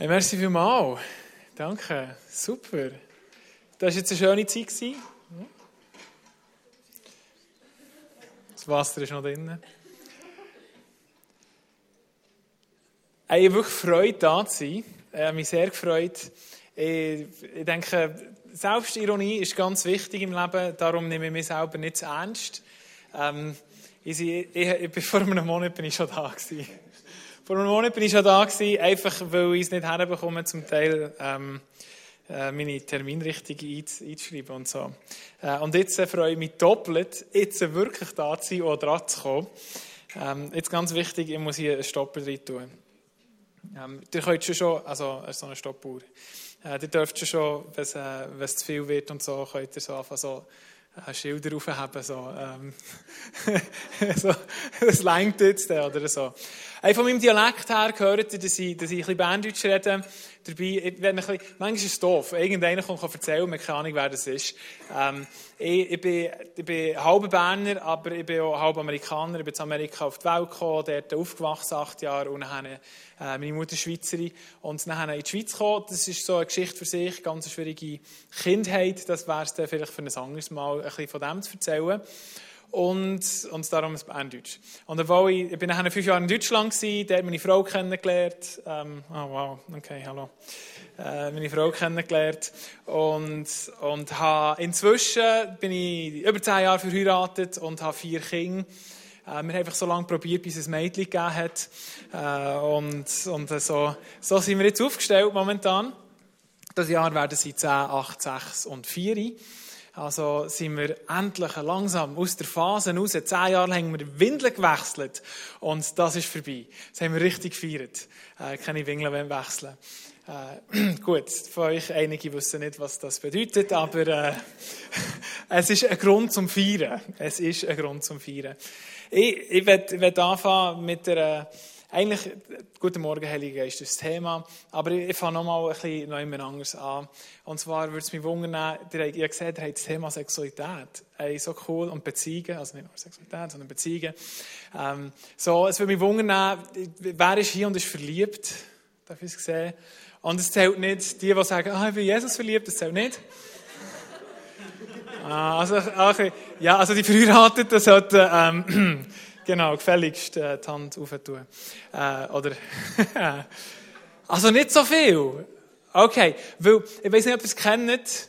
Hey, merci vielmals. Danke. Super. Das war jetzt eine schöne Zeit. Das Wasser ist noch drin. Ich habe wirklich Freude, da zu sein. Ich habe mich sehr gefreut. Ich, ich denke, Selbstironie ist ganz wichtig im Leben. Darum nehme ich mich selber nicht zu ernst. Ähm, ich, ich, ich, vor einem Monat bin ich schon da gewesen. Vor einem Monat bin ich schon da gewesen, einfach weil ich es nicht herbekomme, zum Teil ähm, äh, meine Termine richtig einzuschreiben und so. Äh, und jetzt äh, freue ich mich doppelt, jetzt wirklich da zu sein oder dran zu kommen. Ähm, jetzt ganz wichtig, ich muss hier einen Stopper drin tun. Ähm, ihr könnt schon, also so eine Stoppuhr, äh, ihr dürft schon, wenn es, äh, zu viel wird und so, könnt ihr so einfach so äh, Schilder aufhaben, so, ähm, so, das längt jetzt, oder so. Hey, von meinem Dialekt her gehört ihr, dass ich, dass ich ein bisschen Berndeutsch rede. Dabei, ich ein bisschen, manchmal ist es doof. Irgendeiner kann erzählen, man keine Ahnung, wer das ist. Ähm, ich, ich, bin, ich bin halber Berner, aber ich bin auch halb Amerikaner. Ich bin in Amerika auf die Welt gekommen, dort aufgewachsen, acht Jahre, und dann äh, meine Mutter Schweizerin. Und dann in die Schweiz gekommen. Das ist so eine Geschichte für sich, ganz eine schwierige Kindheit. Das wäre es dann vielleicht für ein anderes Mal, ein bisschen von dem zu erzählen und, und darum ist Berndeutsch. Und obwohl ich, ich bin nachher fünf Jahre in Deutschland gewesen, dort meine Frau kennengelernt, ähm, oh wow, okay, hallo, äh, meine Frau kennengelernt und, und habe, inzwischen bin ich über zehn Jahre verheiratet und habe vier Kinder. Äh, wir haben einfach so lange probiert, bis es ein Mädchen gegeben hat. Äh, und und so, so sind wir jetzt aufgestellt momentan. Das Jahr werden sie 10, 8, 6 und 4. Also sind wir endlich langsam aus der Phase raus. Zehn Jahre haben wir Windeln gewechselt. Und das ist vorbei. Das haben wir richtig gefeiert. Äh, keine Windeln wechseln. Äh, gut, von euch einige wissen nicht, was das bedeutet, aber äh, es ist ein Grund zum Feiern. Es ist ein Grund zum Feiern. Ich, ich werde anfangen mit der eigentlich, guten Morgen, Heiliger Geist, das Thema. Aber ich, ich fange nochmal ein bisschen noch immer anders an. Und zwar würde es mich wundern, ihr habt gesehen, ihr habt das Thema Sexualität. Hey, so cool. Und Beziehungen, also nicht nur Sexualität, sondern Beziehungen. Ähm, so, es würde mich wundern, wer ist hier und ist verliebt? Darf ich es sehen? Und es zählt nicht die, die sagen, ah, ich bin Jesus verliebt, das zählt nicht. ah, also, okay. Ja, also die Verheirateten sollten, ähm, Genau, gefälligst äh, die Hand auftun. Äh, oder, also nicht so viel. Okay, weil, ich weiß nicht, ob ihr es kennt,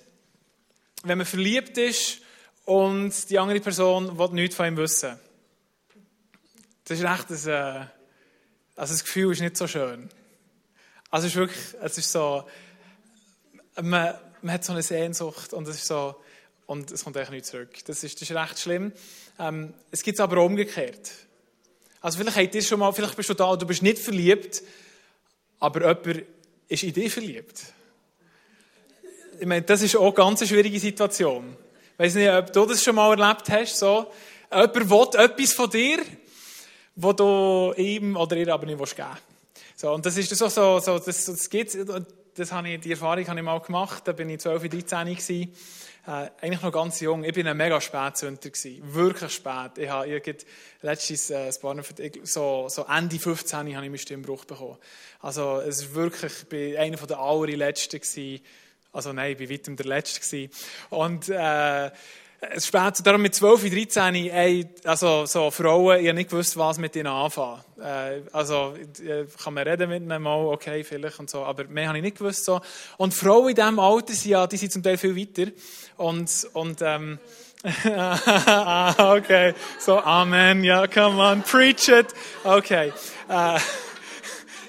wenn man verliebt ist und die andere Person will nichts von ihm wissen. Das ist echt ein, äh, also das Gefühl ist nicht so schön. Also es ist wirklich, es ist so, man, man hat so eine Sehnsucht und es ist so, und es kommt eigentlich nicht zurück. Das ist, das ist recht schlimm. Ähm, es gibt es aber umgekehrt. Also vielleicht schon mal, vielleicht bist du da, du bist nicht verliebt, aber jemand ist in dich verliebt. Ich meine, das ist auch eine ganz schwierige Situation. Ich weiß nicht, ob du das schon mal erlebt hast, so. Jemand will etwas von dir, wo du ihm oder ihr aber nicht geben willst. So, und das ist so, so, so das, das gibt das habe ich, die Erfahrung habe ich mal gemacht, da bin ich 12, 13 gewesen äh, eigentlich noch ganz jung. Ich bin ein mega Spätzünder gewesen. Wirklich spät. Ich habe ich letztens, äh, so, so Ende 15 habe ich meinen Stimmbruch bekommen. Also, es ist wirklich, ich bin einer der allerletzten gewesen. Also, nein, ich war weitem der Letzte gewesen. Und, äh, es spät, darum mit 12, 13, ey, also, so Frauen, ich habe nicht gewusst, was mit ihnen anfangen. Äh, also, kann man reden mit ihnen mal, okay, vielleicht und so, aber mehr habe ich nicht gewusst, so. Und Frauen in diesem Alter sind ja, die sind zum Teil viel weiter. Und, und, ähm, ah, okay, so, Amen, ja, come on, preach it. Okay. Äh,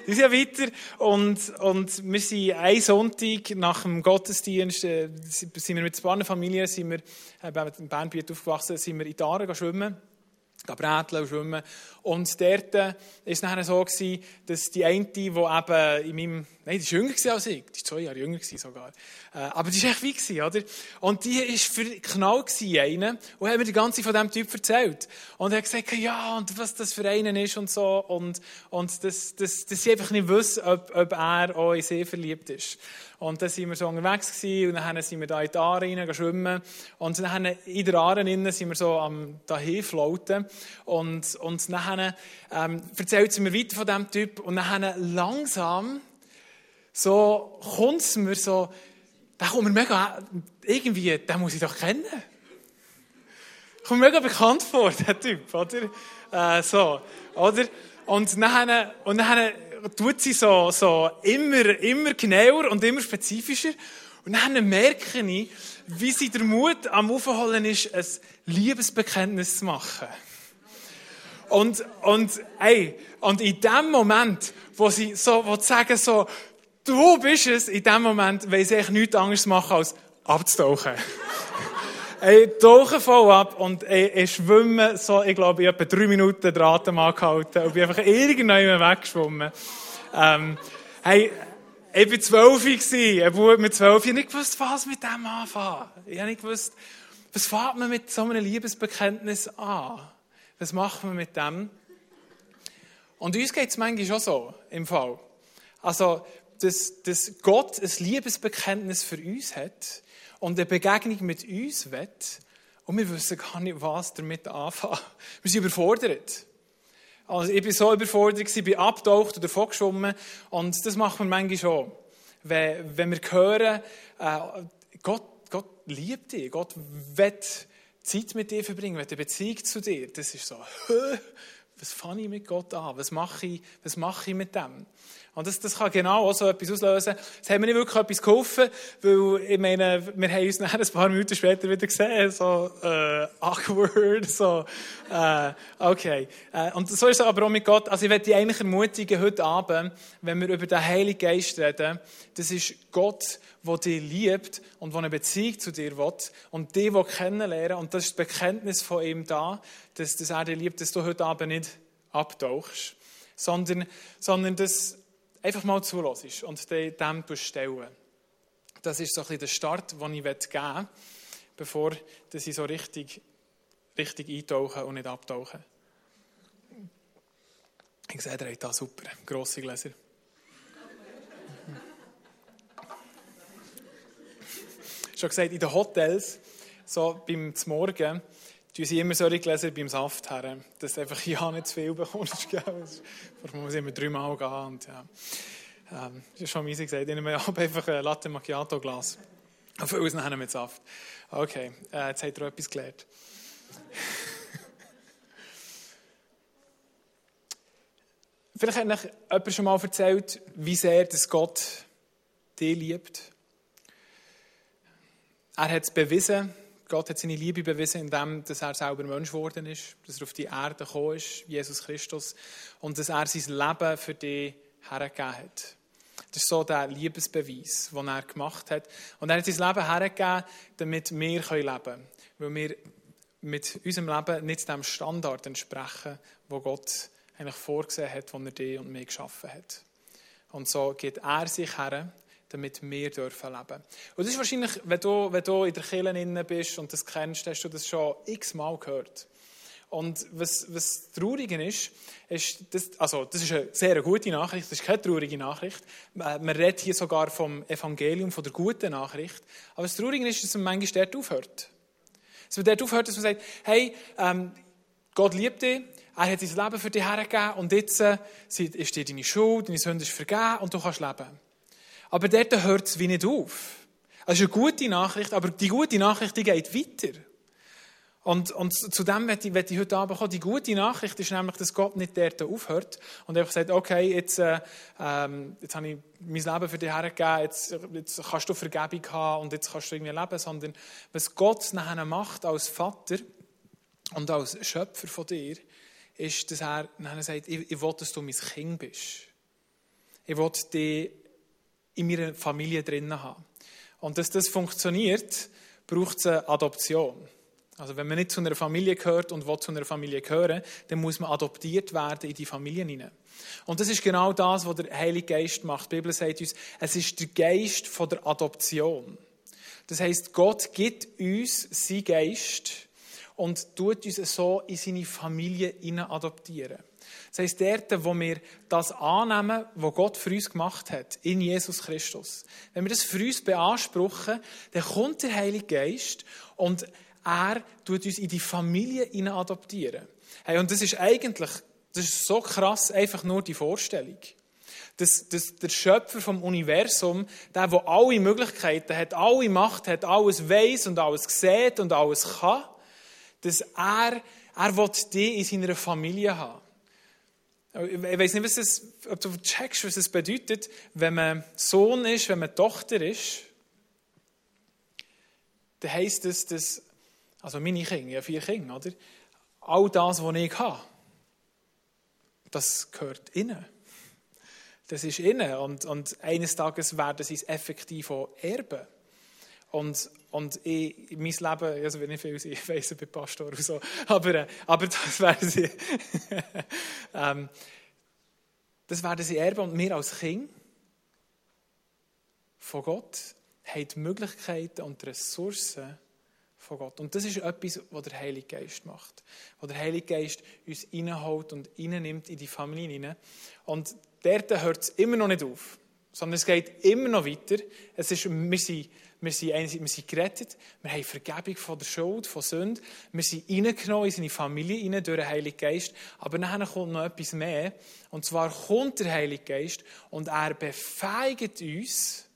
die sind ja weiter. Und, und wir sind einen Sonntag nach dem Gottesdienst, äh, sind wir mit der Familie, sind wir, äh, in Bernbiet aufgewachsen, sind wir in Aare schwimmen bräteln schwimmen. Und dort war es nachher so, gewesen, dass die eine, die eben in meinem, nein, die war jünger als ich, die war zwei Jahre jünger sogar, äh, aber die war echt wie gewesen, oder? Und die war verknallt gewesen, eine, und hat mir die ganze von diesem Typ erzählt. Und er hat gesagt, ja, und was das für einen ist und so, und, und dass, dass, dass sie einfach nicht wissen, ob, ob er auch in sie verliebt ist. Und dann sind wir so unterwegs gewesen, und dann sind wir da in die Aare rein schwimmen. Und dann in der Aare innen sind wir so am dahin floaten. Und, und dann ähm, erzählt sie mir weiter von diesem Typ. Und dann langsam so kommt es mir so, da kommt mir mega, irgendwie, den muss ich doch kennen. Kommt mega bekannt vor, der Typ, oder? Äh, so, oder? Und dann, und dann tut sie so, so immer, immer genauer und immer spezifischer. Und dann merke ich, wie sie der Mut am Aufholen ist, ein Liebesbekenntnis zu machen. Und, und, ey, und in dem Moment, wo sie so, wo sagen so, du bist es, in dem Moment sie eigentlich nichts anderes machen, als abzutauchen. Ey, tauchen voll ab und ey, ich schwimme so, ich glaube, ich habe etwa drei Minuten den Atem angehalten und bin einfach irgendwann weggeschwommen. Ähm, hey, ich war zwölf, ein Bub mit zwölf. Ich habe nicht gewusst, was mit dem anfangen. Ich habe nicht gewusst, was fängt man mit so einem Liebesbekenntnis an? Was macht man mit dem? Und uns geht es manchmal schon so, im Fall. Also, dass, dass Gott ein Liebesbekenntnis für uns hat und eine Begegnung mit uns will und wir wissen gar nicht, was damit anfangen. Wir sind überfordert. Also ich war so überfordert, ich bin abgetaucht oder vorgeschwommen. Und das macht man manchmal schon. Wenn, wenn wir hören, äh, Gott, Gott liebt dich, Gott will Zeit mit dir verbringen, will eine Beziehung zu dir. Das ist so, was fange ich mit Gott an? Was mache ich, was mache ich mit dem? Und das, das kann genau auch so etwas auslösen. Es hat mir nicht wirklich etwas geholfen, weil, ich meine, wir haben uns nachher ein paar Minuten später wieder gesehen, so, äh, awkward, so, äh, okay. Äh, und so ist es aber auch mit Gott. Also ich werde dich eigentlich ermutigen, heute Abend, wenn wir über den Heiligen Geist reden, das ist Gott, der dich liebt und der eine Beziehung zu dir will und dich kennenlernen Und das ist das Bekenntnis von ihm da, dass, dass er dich liebt, dass du heute Abend nicht abtauchst, sondern, sondern dass einfach mal zulässt und dem stellen. Das ist so ein bisschen der Start, den ich geben will, bevor ich so richtig, richtig eintauche und nicht abtauche. Ich sehe, ihr habt da super, grosse Gläser. Schon gesagt, in den Hotels, so beim Morgen, tun sie immer solche Gläser beim Saft her, dass du einfach ja nicht zu viel bekommst. Vor muss ich immer dreimal gehen. Und, ja. ähm, das ist schon easy gesagt. Ich nehme einfach ein Latte Macchiato Glas. Und für uns nachher mit Saft. Okay, äh, jetzt habt ihr etwas gelernt. Vielleicht hat euch jemand schon mal erzählt, wie sehr das Gott dich liebt. Er hat es bewiesen, Gott hat seine Liebe bewiesen, indem er selber Mensch geworden ist, dass er auf die Erde gekommen ist, Jesus Christus, und dass er sein Leben für dich hergegeben hat. Das ist so der Liebesbeweis, den er gemacht hat. Und er hat sein Leben hergegeben, damit wir leben können. Weil wir mit unserem Leben nicht dem Standard entsprechen, wo Gott eigentlich vorgesehen hat, wo er dich und mich geschaffen hat. Und so geht er sich her damit wir dürfen leben. Und das ist wahrscheinlich, wenn du, wenn du in der Kirche bist und das kennst, hast du das schon x-mal gehört. Und was, was traurig ist, ist, das, also, das ist eine sehr gute Nachricht, das ist keine traurige Nachricht. Äh, man redet hier sogar vom Evangelium, von der guten Nachricht. Aber das Traurige ist, dass man manchmal dort aufhört. Dass man dort aufhört, dass man sagt, hey, ähm, Gott liebt dich, er hat sein Leben für dich hergegeben und jetzt äh, ist dir deine Schuld, deine Sünde ist vergeben und du kannst leben. Aber dort hört es wie nicht auf. Das ist eine gute Nachricht, aber die gute Nachricht die geht weiter. Und, und zu dem werde ich, ich heute Abend kommen. Die gute Nachricht ist nämlich, dass Gott nicht dort aufhört und einfach sagt, okay, jetzt, äh, ähm, jetzt habe ich mein Leben für dich hergegeben, jetzt, jetzt kannst du Vergebung haben und jetzt kannst du irgendwie leben, sondern was Gott nachher macht als Vater und als Schöpfer von dir, ist, dass er nachher sagt, ich, ich will, dass du mein Kind bist. Ich will dich in meiner Familie drin haben. Und dass das funktioniert, braucht es eine Adoption. Also wenn man nicht zu einer Familie gehört und will zu einer Familie gehören, dann muss man adoptiert werden in die Familien hinein. Und das ist genau das, was der Heilige Geist macht. Die Bibel sagt uns, es ist der Geist von der Adoption. Das heißt, Gott gibt uns seinen Geist und tut uns so in seine Familie adoptieren. Das heisst, dort, wo wir das annehmen, was Gott für uns gemacht hat, in Jesus Christus, wenn wir das für uns beanspruchen, dann kommt der Heilige Geist und er tut uns in die Familie adoptieren. Hey, und das ist eigentlich, das ist so krass, einfach nur die Vorstellung. dass, dass der Schöpfer vom Universum, der, der alle Möglichkeiten hat, alle Macht hat, alles weiß und alles sieht und alles kann, dass er, er will dich in seiner Familie haben. Ich weiß nicht, was es, ob du checkst, was es bedeutet, wenn man Sohn ist, wenn man Tochter ist. Dann heisst es, dass, also meine Kinder, habe vier Kinder, oder? All das, was ich habe, das gehört ihnen. Das ist ihnen. Und, und eines Tages werden sie es effektiv auch erben. Und, und ich, mein Leben, also wenn ich viel ich weiss, ich bin Pastor und so, aber, äh, aber das werden sie, ähm, das werden sie erben. Und wir als Kind von Gott haben die Möglichkeiten und die Ressourcen von Gott. Und das ist etwas, was der Heilige Geist macht. Was der Heilige Geist uns reinholt und reinnimmt in die Familie hinein. Und dort hört es immer noch nicht auf, sondern es geht immer noch weiter. Es ist, wir, sind, wir, sind, wir sind gerettet, wir haben Vergebung von der Schuld, von Sünde, wir sind reingenommen in seine Familie rein durch den Heiligen Geist, aber nachher kommt noch etwas mehr, und zwar kommt der Heilige Geist und er befeigt uns,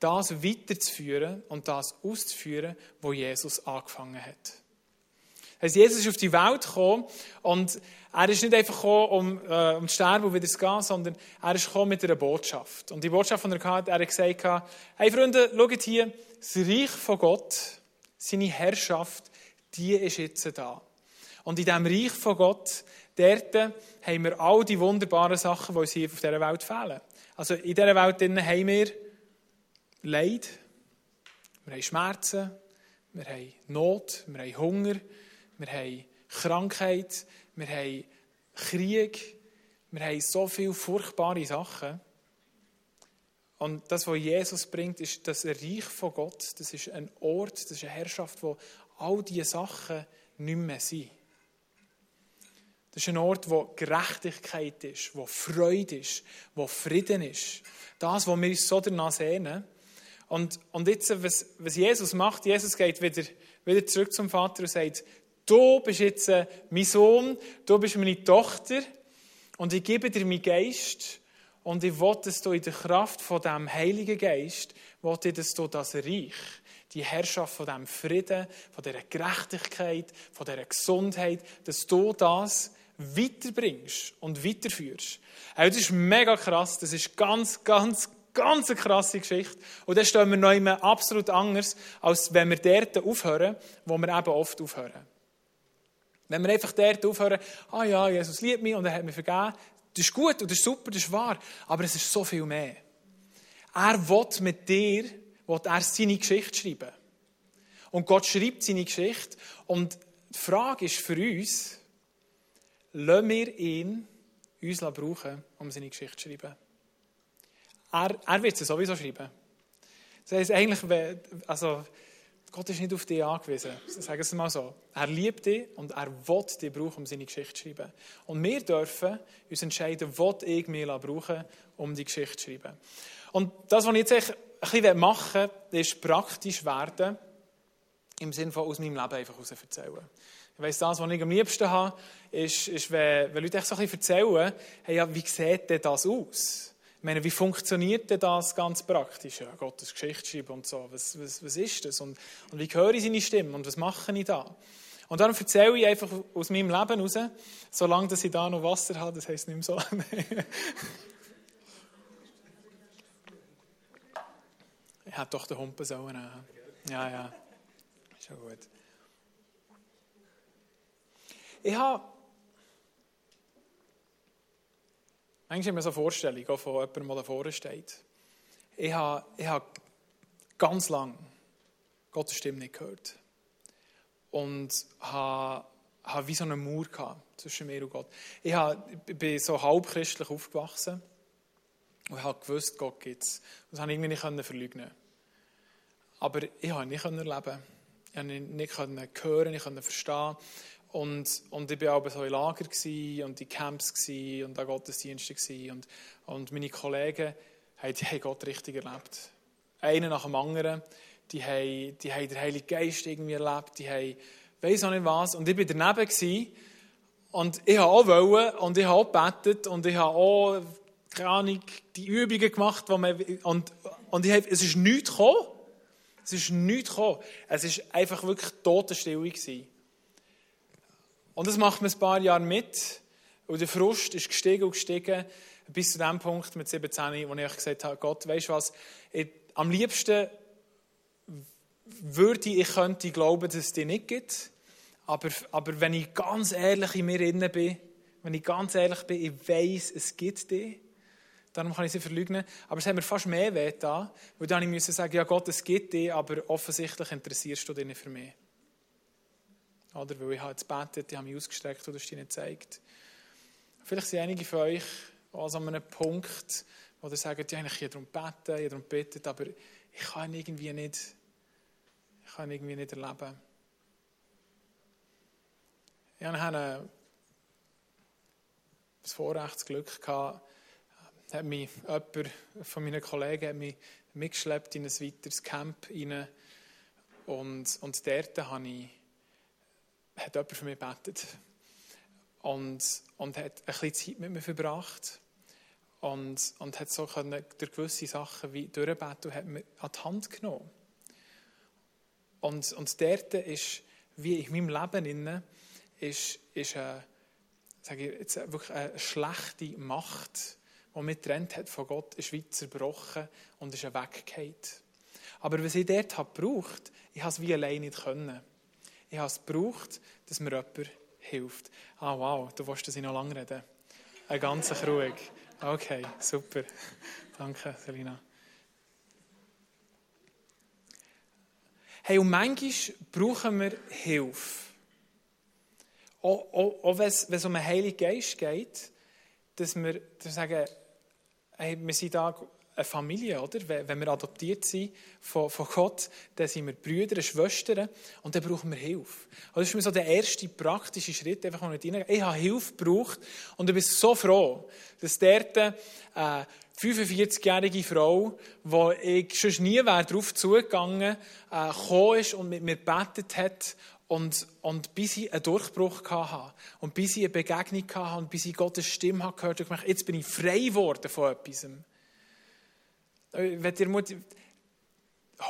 das weiterzuführen und das auszuführen, wo Jesus angefangen hat. Also Jesus ist auf die Welt gekommen und er ist nicht einfach gekommen, um, äh, um zu sterben und wieder zu gehen, sondern er ist gekommen mit einer Botschaft. Und die Botschaft, die er hatte, er hat gesagt, hey Freunde, schaut hier, das Reich von Gott, seine Herrschaft, die ist jetzt da. Und in diesem Reich von Gott, dort haben wir all die wunderbaren Sachen, die uns hier auf dieser Welt fehlen. Also in dieser Welt haben wir Leid, wir haben Schmerzen, wir haben Not, wir haben Hunger, wir haben Krankheit, wir haben Krieg, wir haben so viele furchtbare Sachen. Und das, was Jesus bringt, ist das Reich von Gott. Das ist ein Ort, das ist eine Herrschaft, wo all diese Sachen nicht mehr sind. Das ist ein Ort, wo Gerechtigkeit ist, wo Freude ist, wo Frieden ist. Das, was wir uns so danach sehnen. Und, und jetzt, was, was Jesus macht, Jesus geht wieder, wieder zurück zum Vater und sagt, du bist jetzt äh, mein Sohn, du bist meine Tochter und ich gebe dir meinen Geist und ich will, dass du in der Kraft von dem Heiligen Geist, will ich, dass du das Reich, die Herrschaft von dem Frieden, von dieser Gerechtigkeit, von dieser Gesundheit, dass du das weiterbringst und weiterführst. Also das ist mega krass, das ist ganz, ganz, ganz eine krasse Geschichte. Und dann stehen wir noch immer absolut anders, als wenn wir dort aufhören, wo wir eben oft aufhören. Wenn wir einfach dort aufhören, ah ja, Jesus liebt mich und er hat mich vergeben, das ist gut und das ist super, das ist wahr, aber es ist so viel mehr. Er will mit dir, will er seine Geschichte schreiben. Und Gott schreibt seine Geschichte und die Frage ist für uns, lassen wir ihn uns brauchen, um seine Geschichte zu schreiben? Er, er wird sie sowieso schreiben. Das heisst, eigentlich, also, Gott ist nicht auf dich angewiesen. Sagen wir es mal so. Er liebt dich und er will dich brauchen, um seine Geschichte zu schreiben. Und wir dürfen uns entscheiden, will ich mich brauchen, um die Geschichte zu schreiben. Und das, was ich jetzt ein bisschen machen will, ist praktisch werden, im Sinne von aus meinem Leben einfach heraus erzählen. Ich weiss, das, was ich am liebsten habe, ist, ist wenn, wenn Leute so ein bisschen erzählen, hey, ja, wie sieht denn das aus? Meine, wie funktioniert denn das ganz praktisch? Ja, Gottes Geschichte schreiben und so. Was, was, was ist das? Und, und wie höre ich seine Stimme? Und was mache ich da? Und dann erzähle ich einfach aus meinem Leben raus, solange dass ich da noch Wasser habe, das heisst nicht mehr so. ich hätte doch den Humpen sollen. Ja, ja. Ist ja gut. Ich habe Manchmal haben wir so eine Vorstellung von jemandem, der da vorne steht. Ich habe, ich habe ganz lange Gottes Stimme nicht gehört. Und habe, habe wie so eine Mauer gehabt zwischen mir und Gott. Ich, habe, ich bin so halbchristlich aufgewachsen und habe gewusst, Gott gibt es. Das konnte ich irgendwie nicht verleugnen. Aber ich konnte nicht erleben. Ich konnte nicht hören, ich konnte verstehen. Und, und ich war aber so in Lager und in Camps und an Gottesdiensten. Und, und meine Kollegen haben, die haben Gott richtig erlebt. Einer nach dem anderen. Die haben, die haben den Heiligen Geist irgendwie erlebt. Die haben, weiss auch nicht was. Und ich war daneben. Gewesen, Und ich habe auch wollen und ich habe auch gebetet und ich habe auch, keine Ahnung, die Übungen gemacht, wo man, und, und ich habe, es ist nichts gekommen. Es ist nichts gekommen. Es ist einfach wirklich Totenstille gewesen. Und das macht man ein paar Jahre mit. Und der Frust ist gestiegen und gestiegen. Bis zu dem Punkt mit 17, wo ich gesagt habe, Gott, weißt du was, ich, am liebsten würde ich, ich könnte glauben, dass es dich nicht gibt. Aber, aber wenn ich ganz ehrlich in mir innen bin, wenn ich ganz ehrlich bin, ich weiß, es gibt dich, darum kann ich sie verleugnen. Aber es hat mir fast mehr weh da, weil dann ich sagen, ja Gott, es gibt dich, aber offensichtlich interessierst du dich nicht für mich. Oder weil ich habe jetzt betet, ich habe mich ausgestreckt und dir nicht gezeigt. Vielleicht sind einige von euch also an einem Punkt, wo sie sagen, ja, ich darum beten, ich darum beten, aber ich kann ihn irgendwie nicht, ich kann irgendwie nicht erleben. Ich hatte das Vorrecht, das Glück gehabt, hat mich jemand von meinen Kollegen hat mich mitgeschleppt in ein weiteres Camp rein. Und, und dort habe ich, hat jemand für mich gebetet. Und, und hat ein bisschen Zeit mit mir verbracht. Und, und hat so können, durch gewisse Sachen wie durchbeten hat mir an die Hand genommen. Und, und dort ist, wie in meinem Leben, innen, ist, ist eine, sage ich jetzt, wirklich eine schlechte Macht, die mich getrennt hat von Gott, ist wie zerbrochen und ist weggefallen. Aber was ich dort habe gebraucht, ich habe es wie allein nicht können. Ich habe es gebraucht, dass mir jemand hilft. Ah, wow, du willst, dass ich noch lange rede. Ein ganz ruhig. Okay, super. Danke, Selina. Hey, und manchmal brauchen wir Hilfe. Auch, auch, auch wenn es um einen Heiligen Geist geht, dass wir, dass wir sagen, hey, wir sind da eine Familie, oder? Wenn wir adoptiert sind von, von Gott, dann sind wir Brüder, Schwestern und dann brauchen wir Hilfe. Also das ist mir so der erste praktische Schritt, einfach mal nicht Ich habe Hilfe gebraucht und ich bin so froh, dass dort eine 45-jährige Frau, wo ich schon nie wäre darauf zugegangen, äh, gekommen ist und mit mir gebetet hat und, und bis ich einen Durchbruch hatte und bis ich eine Begegnung hatte und bis ich Gottes Stimme gehört habe, jetzt bin ich frei geworden von etwas. Äh, wenn ihr Mut,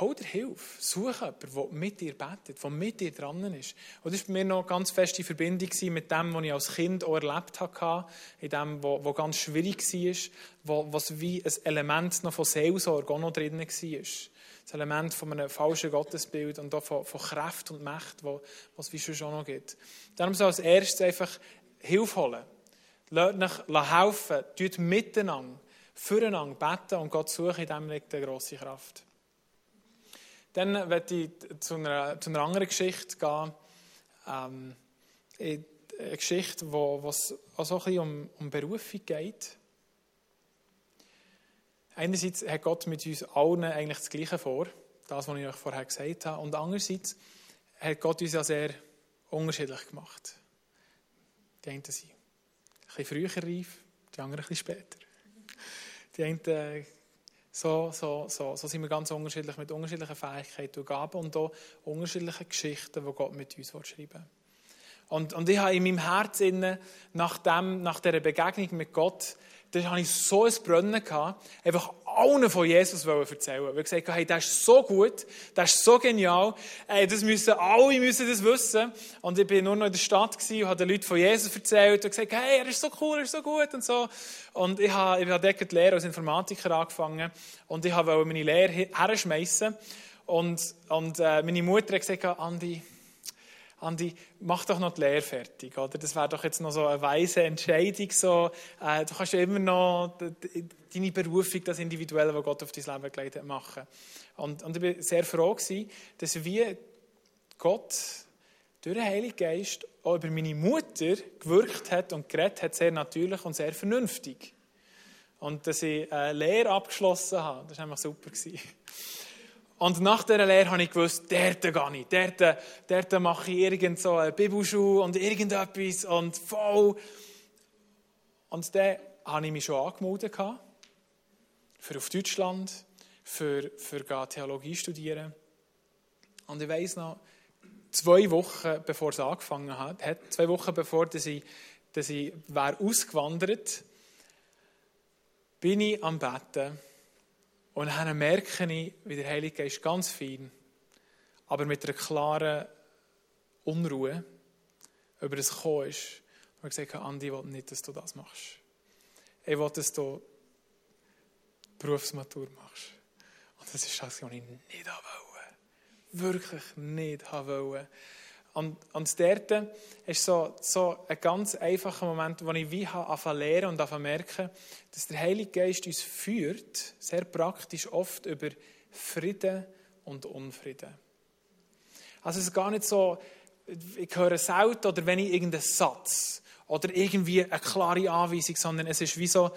hol dir Hilfe. Such jemanden, der mit dir betet, der mit dir dran ist. Und das war bei mir noch eine ganz feste Verbindung mit dem, was ich als Kind auch erlebt habe, in dem, was ganz schwierig war, was wie ein Element noch von Seelsorge auch noch drin war. Das Element von einem falschen Gottesbild und auch von, von Kraft und Macht, was es schon noch gibt. Darum soll als erstes einfach Hilfe holen. Lasst euch helfen. Tut miteinander füreinander beten und Gott suchen, in dem liegt eine grosse Kraft. Dann werde ich zu einer, zu einer anderen Geschichte gehen. Ähm, eine Geschichte, wo es auch so ein bisschen um, um Berufung geht. Einerseits hat Gott mit uns allen eigentlich das Gleiche vor, das, was ich euch vorher gesagt habe. Und andererseits hat Gott uns ja sehr unterschiedlich gemacht. Die einen sind ein bisschen früher reif, die anderen ein bisschen später. Die einen, äh, so, so, so, so sind wir ganz unterschiedlich mit unterschiedlichen Fähigkeiten und Gaben und auch unterschiedlichen Geschichten, die Gott mit uns schreiben will. Und, und ich habe in meinem Herzen, nach, dem, nach dieser Begegnung mit Gott, da hatte ich so ein gehabt, einfach allen von Jesus erzählen wollen. Wir gesagt hey, das ist so gut, das ist so genial, das müssen, alle müssen das wissen. Und ich bin nur noch in der Stadt und habe den Leuten von Jesus erzählt und gesagt, hey, er ist so cool, er ist so gut und so. Und ich habe, ich habe dort die Lehre als Informatiker angefangen und ich wollte meine Lehre herschmeißen. Und, und äh, meine Mutter hat gesagt, Andi, Andi, mach doch noch die Lehre fertig. Oder? Das wäre doch jetzt noch so eine weise Entscheidung. So, äh, du kannst ja immer noch deine Berufung, das Individuelle, was Gott auf dein Leben gelegt hat, machen. Und, und ich war sehr froh, gewesen, dass wie Gott durch den Heiligen Geist auch über meine Mutter gewirkt hat und geredet hat, sehr natürlich und sehr vernünftig. Und dass ich eine Lehre abgeschlossen habe, das war einfach super. Gewesen. Und nach dieser Lehre habe ich gewusst, dort gehe ich. Dort, dort mache ich irgend so eine Bibelschule und irgendetwas und voll. Und dann habe ich mich schon angemeldet für auf Deutschland, für, für Theologie studieren. Und ich weiss noch, zwei Wochen bevor es angefangen hat, zwei Wochen bevor ich dass ich wäre ausgewandert, bin ich am Betten und dann merke ich, wie der Heilige Geist ganz fein, aber mit einer klaren Unruhe über das gekommen ist. Und gesagt habe, Andi, ich will nicht, dass du das machst. Ich will, dass du Berufsmatur machst. Und das ist das, was ich nicht wollte. Wirklich nicht wollte. Und, und dort ist so, so ein ganz einfacher Moment, wo ich wie anfangen lernen und anfangen merken, dass der Heilige Geist uns führt, sehr praktisch oft über Frieden und Unfrieden. Also es ist gar nicht so, ich höre selten oder wenn ich irgendeinen Satz oder irgendwie eine klare Anweisung, sondern es ist wie so,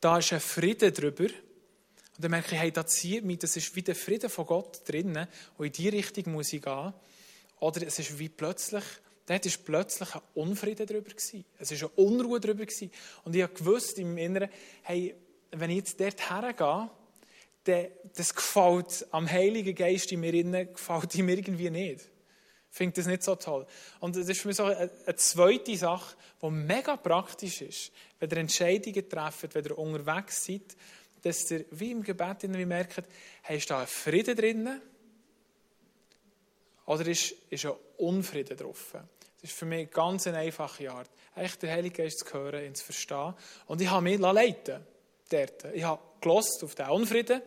da ist ein Frieden drüber. Und dann merke ich, hey, das zieht mich, das ist wie der Frieden von Gott drinnen und in die Richtung muss ich gehen. Oder es ist wie plötzlich, dort war plötzlich ein Unfrieden drüber. Gewesen. Es war eine Unruhe drüber. Gewesen. Und ich habe gewusst im Inneren, hey, wenn ich jetzt dort hergehe, dann, das gefällt am Heiligen Geist in mir innen, gefällt ihm irgendwie nicht. Ich finde das nicht so toll. Und das ist für mich so eine, eine zweite Sache, die mega praktisch ist, wenn ihr Entscheidungen trefft, wenn ihr unterwegs seid, dass ihr wie im Gebet merkt, hey, ist da ein Frieden drinnen? Oder ist, ist ein Unfrieden drauf? Das ist für mich ganz eine einfache Art, echt den Heiligen Geist zu hören, ihn zu verstehen. Und ich habe mich leiten dort. Ich habe gelost auf den Unfrieden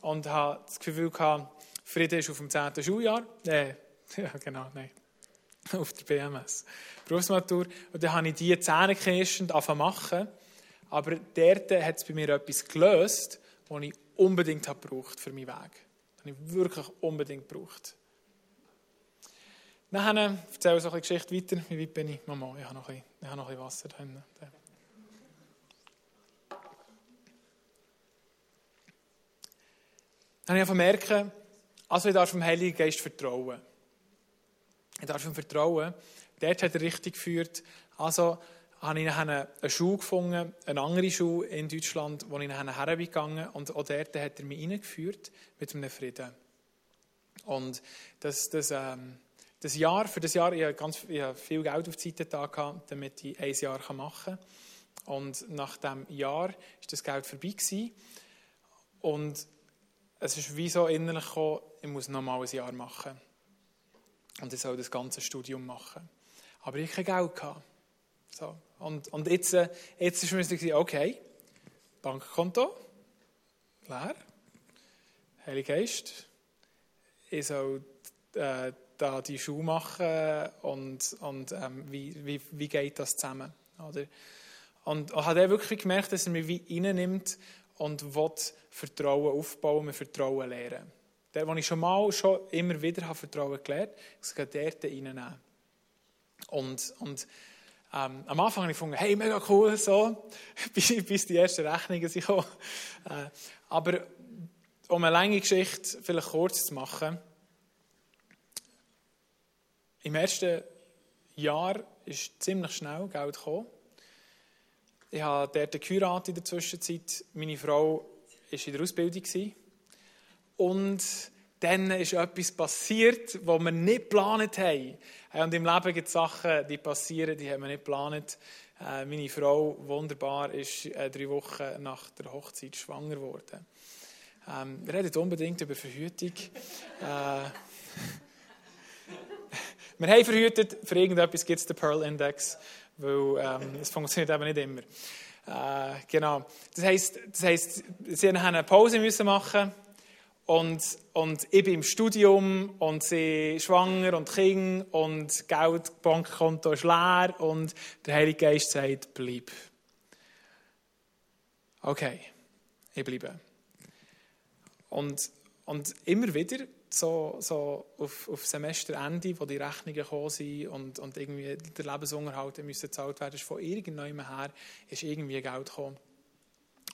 und habe das Gefühl gehabt, Frieden ist auf dem 10. Schuljahr. Äh, ja, genau, nein. Auf der BMS. Berufsmatur. Und dann habe ich die zähneknirschend angefangen machen. Aber dort hat es bei mir etwas gelöst, das ich unbedingt habe für meinen Weg. Das habe ich wirklich unbedingt gebraucht. Dann erzähle ich so eine Geschichte weiter. Wie weit bin ich? Mama, ich habe noch ein bisschen, ich habe noch ein bisschen Wasser drin. Dann habe ich merken, also ich darf dem Heiligen Geist vertrauen. Ich darf ihm vertrauen. Dort hat er richtig geführt. Also habe ich eine, Schule gefunden, eine andere Schule in Deutschland, wo ich nachher hergegangen und auch dort hat er mich reingeführt mit einem Frieden. Und das, das, ähm, das Jahr, für das Jahr, ich habe, ganz, ich habe viel Geld auf die Seite da damit ich ein Jahr machen kann. Und nach diesem Jahr ist das Geld vorbei gewesen. Und es ist wie so innerlich gekommen, ich muss noch mal ein Jahr machen. Und ich soll das ganze Studium machen. Aber ich hatte kein Geld. So. Und, und jetzt, äh, jetzt ist mir okay, Bankkonto, leer, Heilige Geist, ich soll äh, da die Schuhe machen und, und ähm, wie, wie, wie geht das zusammen? Oder? Und ich habe wirklich gemerkt, dass er mich wie reinnimmt und will Vertrauen aufbauen, und Vertrauen lernen. Der, wo ich schon mal schon immer wieder habe Vertrauen gelernt habe, ich gehe dort. Und, und ähm, am Anfang habe ich gefunden, hey, mega cool, so, bis die ersten Rechnungen sind Äh, aber um eine lange Geschichte vielleicht kurz zu machen, im ersten Jahr ist ziemlich schnell Geld gekommen. Ich habe dort geheiratet in der Zwischenzeit. Meine Frau war in der Ausbildung. Und dann ist etwas passiert, was wir nicht geplant haben. Und im Leben gibt es Sachen, die passieren, die haben wir nicht geplant. Äh, meine Frau, wunderbar, ist äh, drei Wochen nach der Hochzeit schwanger geworden. Ähm, wir reden unbedingt über Verhütung. wir haben verhütet, für irgendetwas gibt es den Pearl Index, weil ähm, es funktioniert eben nicht immer. Äh, genau. Das heisst, das heisst, sie haben eine Pause müssen machen und, und ich bin im Studium und sie schwanger und Kind und Geld, Bankkonto ist leer und der Heilige Geist sagt, bleib. Okay, ich bleibe. Und, und immer wieder so, so auf, auf Semesterende, wo die Rechnungen gekommen sind und, und irgendwie der Lebensunterhalt müssen gezahlt werden, ist von irgendjemandem her ist irgendwie Geld gekommen.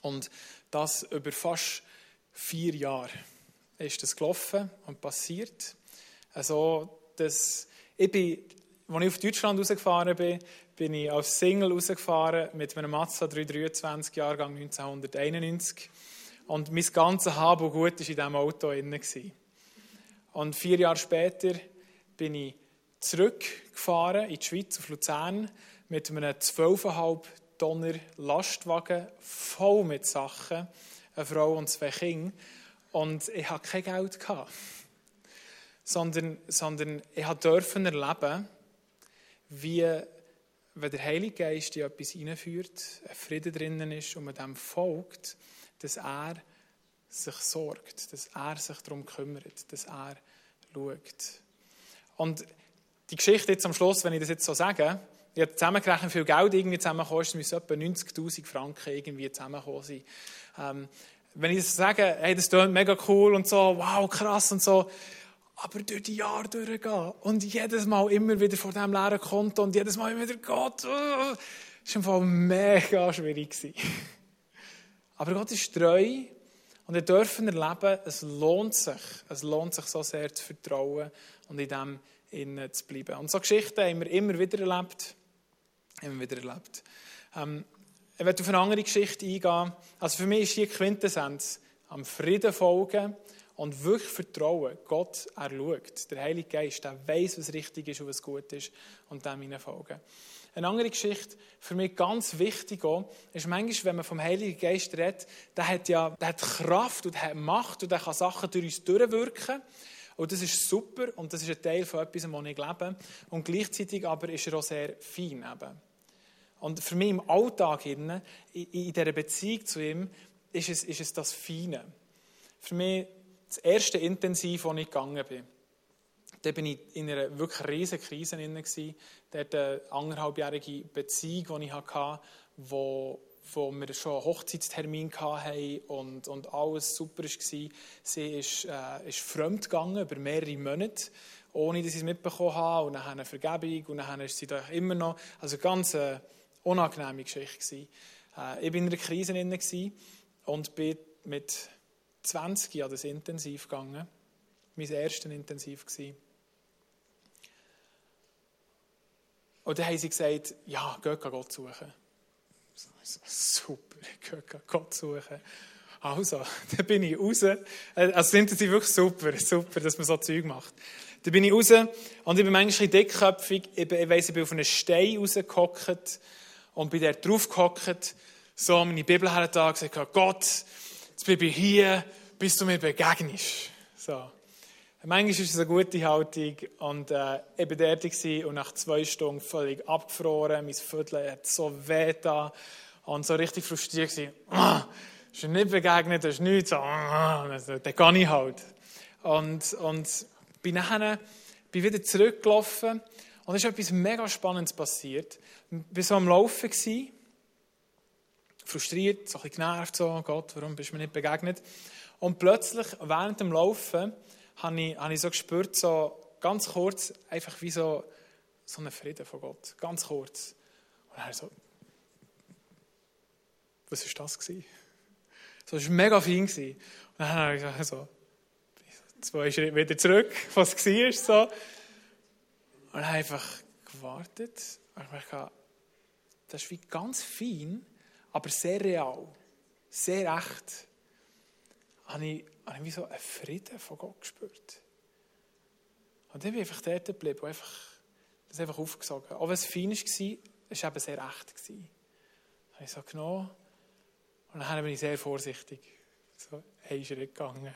Und das über fast vier Jahre ist das gelaufen und passiert. Also, dass ich bin, als ich auf Deutschland rausgefahren bin, bin ich als Single rausgefahren mit einem Mazda 323 Jahrgang 1991. Und mein ganzes Hab und Gut war in diesem Auto drin. Und vier Jahre später bin ich zurückgefahren in die Schweiz, auf Luzern, mit einem 12,5 Tonner Lastwagen voll mit Sachen, eine Frau und zwei Kinder. Und ich hatte kein Geld. Sondern, sondern ich durfte erleben, wie, wenn der Heilige Geist in etwas hineinführt, ein Frieden drinnen ist und man dem folgt, dass er sich sorgt, dass er sich darum kümmert, dass er schaut. Und die Geschichte jetzt am Schluss, wenn ich das jetzt so sage, ich habe zusammengerechnet, wie viel Geld irgendwie zusammenkommt, es müssen etwa 90'000 Franken irgendwie zusammenkommen sein. Ähm, wenn ich das sage, hey, das klingt mega cool und so, wow, krass und so, aber durch die Jahre durchgehen und jedes Mal immer wieder vor diesem leeren Konto und jedes Mal immer wieder Gott, uh, ist im Fall mega schwierig gewesen. Aber Gott ist treu und wir dürfen erleben, es lohnt sich, es lohnt sich so sehr zu vertrauen und in dem innen zu bleiben. Und so Geschichten haben wir immer wieder erlebt. Immer wieder erlebt. Ähm, ich werde auf eine andere Geschichte eingehen. Also für mich ist hier Quintessenz am Frieden folgen und wirklich vertrauen. Gott, er schaut. Der Heilige Geist, der weiß, was richtig ist und was gut ist und dem folgen. Eine andere Geschichte, für mich ganz wichtig auch, ist manchmal, wenn man vom Heiligen Geist redet, der hat ja der hat Kraft und hat Macht und der kann Sachen durch uns durchwirken. Und das ist super und das ist ein Teil von etwas, wo ich lebe. Und gleichzeitig aber ist er auch sehr fein. Eben. Und für mich im Alltag, in, in dieser Beziehung zu ihm, ist es, ist es das Feine. Für mich das erste Intensiv, wo ich gegangen bin. Da bin ich in einer wirklich riesigen Krise drin. Dort eine anderthalbjährige Beziehung, die ich hatte, wo, wo wir schon einen Hochzeitstermin hatten und, und alles super war. Sie ist, äh, ist fremd gegangen über mehrere Monate, ohne dass ich es mitbekommen habe. Und dann eine Vergebung und dann ist sie da immer noch. Also ganz eine unangenehme Geschichte. Äh, ich war in einer Krise drin und bin mit 20 Jahren das intensiv gegangen. Mein erstes intensiv gewesen. Und dann haben sie gesagt, ja, geht Gott suchen. Super, geht Gott suchen. Also, dann bin ich raus. Äh, also sind sie wirklich super, super, dass man so Zeug macht. Dann bin ich raus und ich bin manchmal dickköpfig. Ich, ich weiss, ich bin auf einen Stein rausgehockt und bin dort draufgehockt, so meine Bibel her da gesagt, Gott, jetzt bin ich hier, bis du mir begegnest. So. Manchmal ist es eine gute Haltung und äh, ich war dort und nach zwei Stunden völlig abgefroren, mein Viertel hat so weh da und so richtig frustriert gewesen. Ah, ist nicht begegnet, ist nichts, so, ah, dann kann ich halt. Und, und bin nachher bin wieder zurückgelaufen und es ist etwas mega Spannendes passiert. Ich war so am Laufen, gewesen, frustriert, so ein bisschen genervt, so, Gott, warum bist du mir nicht begegnet? Und plötzlich, während dem Laufen, habe ich, habe ich so gespürt, so ganz kurz, einfach wie so, so einen Frieden von Gott. Ganz kurz. Und dann so, was war das? Gewesen? So, das war mega fein. Und dann habe ich gesagt, so, zwei Schritte wieder zurück, was war. So. Und habe einfach gewartet. Und ich dachte, das ist wie ganz fein, aber sehr real. Sehr echt. Habe ich habe ich so einen Frieden von Gott gespürt. Und dann bin ich einfach dort geblieben und einfach, das einfach aufgesogen. Auch wenn es fein war, war es eben sehr echt. Das habe ich so genommen und dann bin ich sehr vorsichtig so einen Schritt gegangen.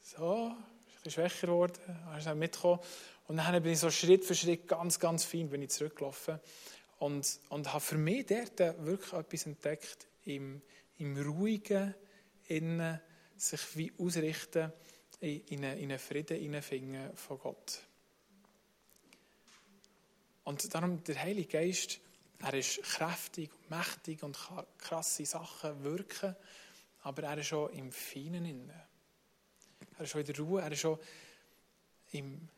So, ein bisschen schwächer geworden, habe mitgekommen. Und dann bin ich so Schritt für Schritt ganz, ganz fein bin ich zurückgelaufen und, und habe für mich dort wirklich etwas entdeckt im, im ruhigen Innen sich wie ausrichten in einen, Frieden hineinfinden von Gott. Und darum, der Heilige Geist, er ist kräftig mächtig und kann krasse Sachen wirken, aber er ist schon im Feinen inne. Er ist schon in der Ruhe, er ist schon im,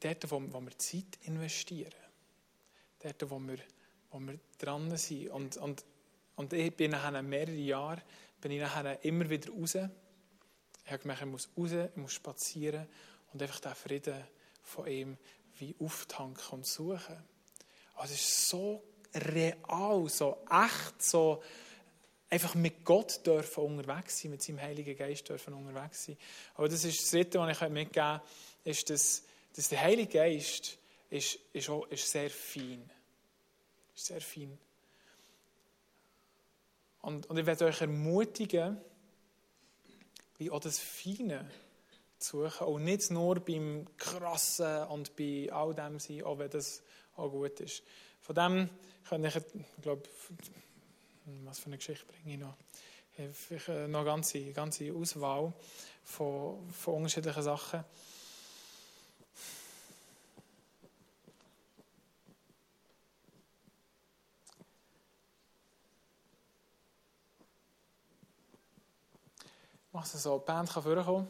dort, wo, wo wir Zeit investieren. Dort, wo wir, wo wir dran sind. Und, und, und ich bin nach mehreren Jahren bin ich nachher immer wieder raus. Ich habe gemerkt, ich muss raus, ich muss spazieren und einfach den Frieden von ihm wie auftanken und suchen. Also es ist so real, so echt, so einfach mit Gott dürfen unterwegs sein, mit seinem Heiligen Geist dürfen unterwegs sein. Aber das ist das Dritte, was ich mitgeben kann, ist, dass, dass der Heilige Geist ist, ist, auch, ist sehr fein. Ist sehr fein. Und, und ich werde euch ermutigen, wie auch das Feine zu suchen. Und nicht nur beim Krassen und bei all dem sein, auch wenn das auch gut ist. Von dem kann ich, ich glaube, was für eine Geschichte bringe ich noch? Ich habe noch eine ganze, ganze Auswahl von, von unterschiedlichen Sachen. Es so, die Band kann vorkommen.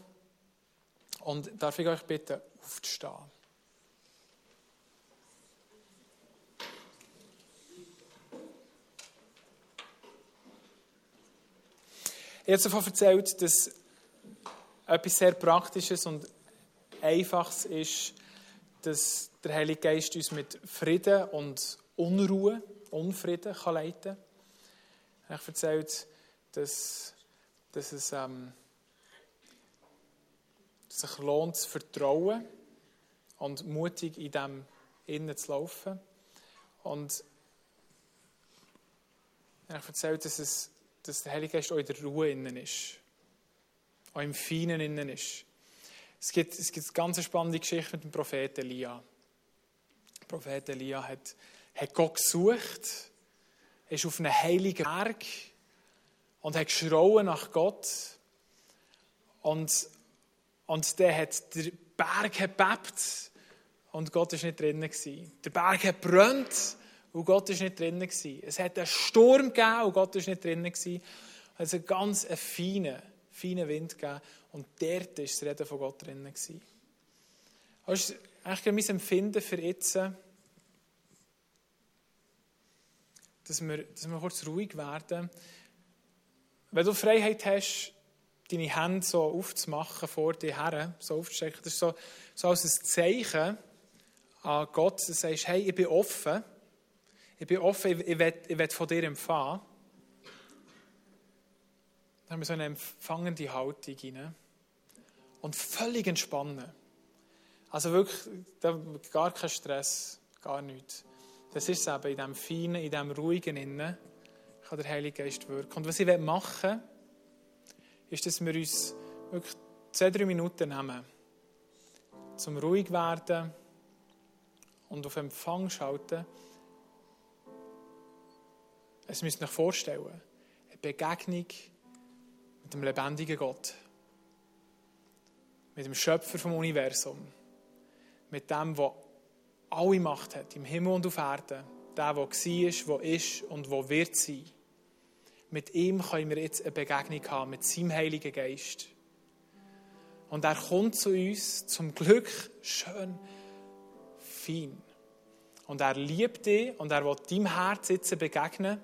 Und darf ich euch bitten, aufzustehen? Ich habe davon erzählt, dass etwas sehr Praktisches und Einfaches ist, dass der Heilige Geist uns mit Frieden und Unruhe, Unfrieden kann leiten kann. Ich habe erzählt, dass, dass es ähm, sich lohnt, zu vertrauen und mutig in dem Innen zu laufen. Und ich erzählt, dass es dass der Heilige Geist auch in der Ruhe innen ist. Auch im Feinen innen ist. Es gibt, es gibt eine ganz spannende Geschichte mit dem Propheten Elia. Der Prophet Elia hat, hat Gott gesucht, ist auf einem heiligen Berg und hat geschrauen nach Gott. Und, und der hat, der Berg gebebt und Gott war nicht drinnen. Der Berg hat brennt und Gott war nicht drinnen. Es hat einen Sturm gegeben und Gott war nicht drinnen. Es hat ganz einen feinen, feinen Wind gegeben und dort war das Reden von Gott drinnen. Das ist eigentlich mein Empfinden für jetzt, dass wir, dass wir kurz ruhig werden. Wenn du Freiheit hast, deine Hände so aufzumachen vor dir her, so aufzustrecken, das ist so, so als ein Zeichen an Gott, dass du sagst, hey, ich bin offen ich bin offen, ich will, ich will von dir empfangen. Dann haben wir so eine empfangende Haltung rein. Und völlig entspannen. Also wirklich, gar kein Stress, gar nichts. Das ist es eben, in diesem Feinen, in diesem Ruhigen innen kann der Heilige Geist wirken. Und was ich machen will, ist, dass wir uns wirklich zwei, drei Minuten nehmen, zum ruhig werden und auf Empfang schalten. Es müsst euch vorstellen, eine Begegnung mit dem lebendigen Gott, mit dem Schöpfer vom Universum, mit dem, der alle Macht hat, im Himmel und auf Erden, der, der war, der ist und der wird sein. Mit ihm können wir jetzt eine Begegnung haben, mit seinem Heiligen Geist. Und er kommt zu uns, zum Glück schön fein. Und er liebt dich und er will deinem Herz jetzt begegnen.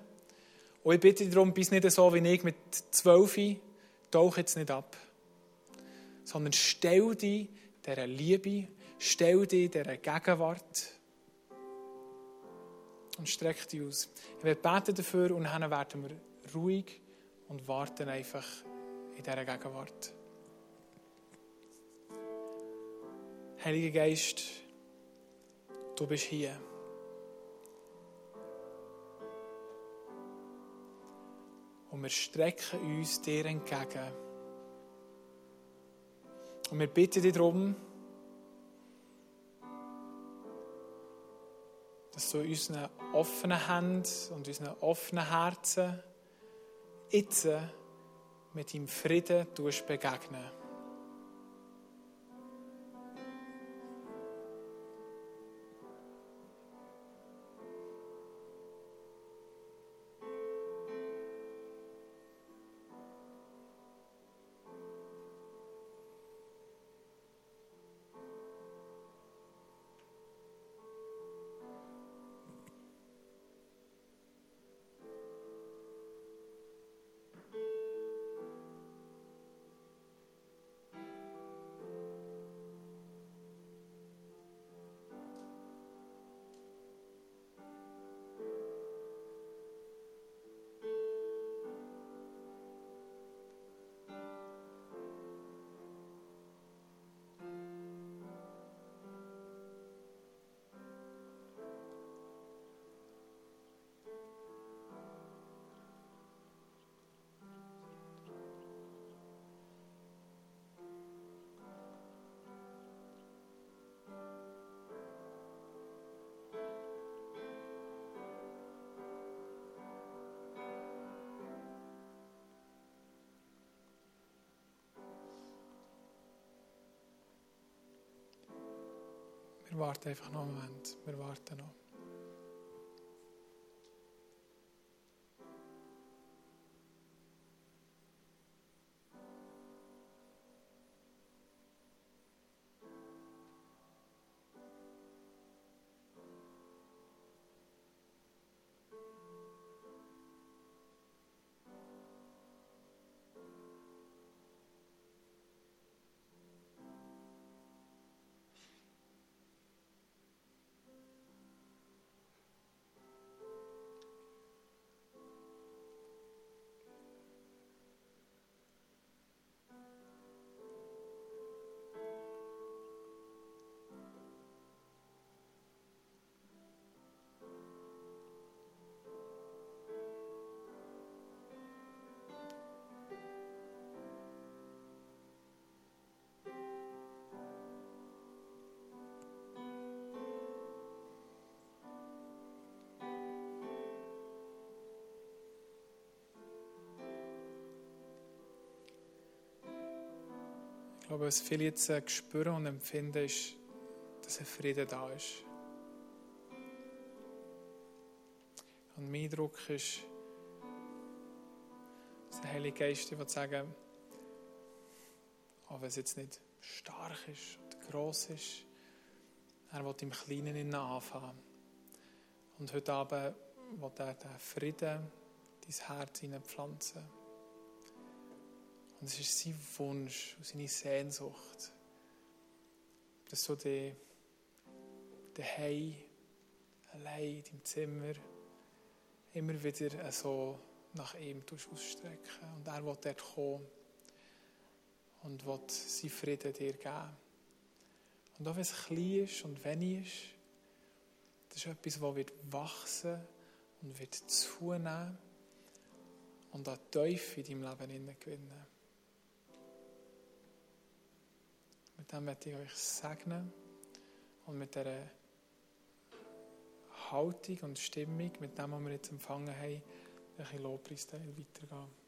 Und ich bitte darum, bis nicht so wie ich mit zwölf, tauch jetzt nicht ab. Sondern stell dich dieser Liebe, stell dich dieser Gegenwart und streck dich aus. Ich werde beten dafür und dann werden wir ruhig und warten einfach in dieser Gegenwart. Heiliger Geist, du bist hier. Und wir strecken uns dir entgegen. Und wir bitten dich darum, dass du unseren offenen Händen und unseren offenen Herzen jetzt mit deinem Frieden begegnen Wir warten einfach noch einen Moment. Wir warten noch. Ich glaube, was viele jetzt äh, spüren und empfinden, ist, dass ein Frieden da ist. Und mein Eindruck ist, dass der Heilige Geist will sagen, auch wenn es jetzt nicht stark ist oder gross ist, er will im Kleinen anfangen. Und heute Abend will er den Frieden dein Herz hineinpflanzen. Und es ist sein Wunsch und seine Sehnsucht, dass du dich daheim, allein in deinem Zimmer, immer wieder so nach ihm ausstrecken. Und er will dort kommen und will seinen Frieden dir geben. Und auch wenn es klein ist und wenig ist, das ist etwas, das wird wachsen und wird zunehmen und an Teufel in deinem Leben gewinnen. Dem möchte ich euch segnen und mit dieser Haltung und Stimmung, mit dem, was wir jetzt empfangen haben, ein Lobpreisteil weitergehen.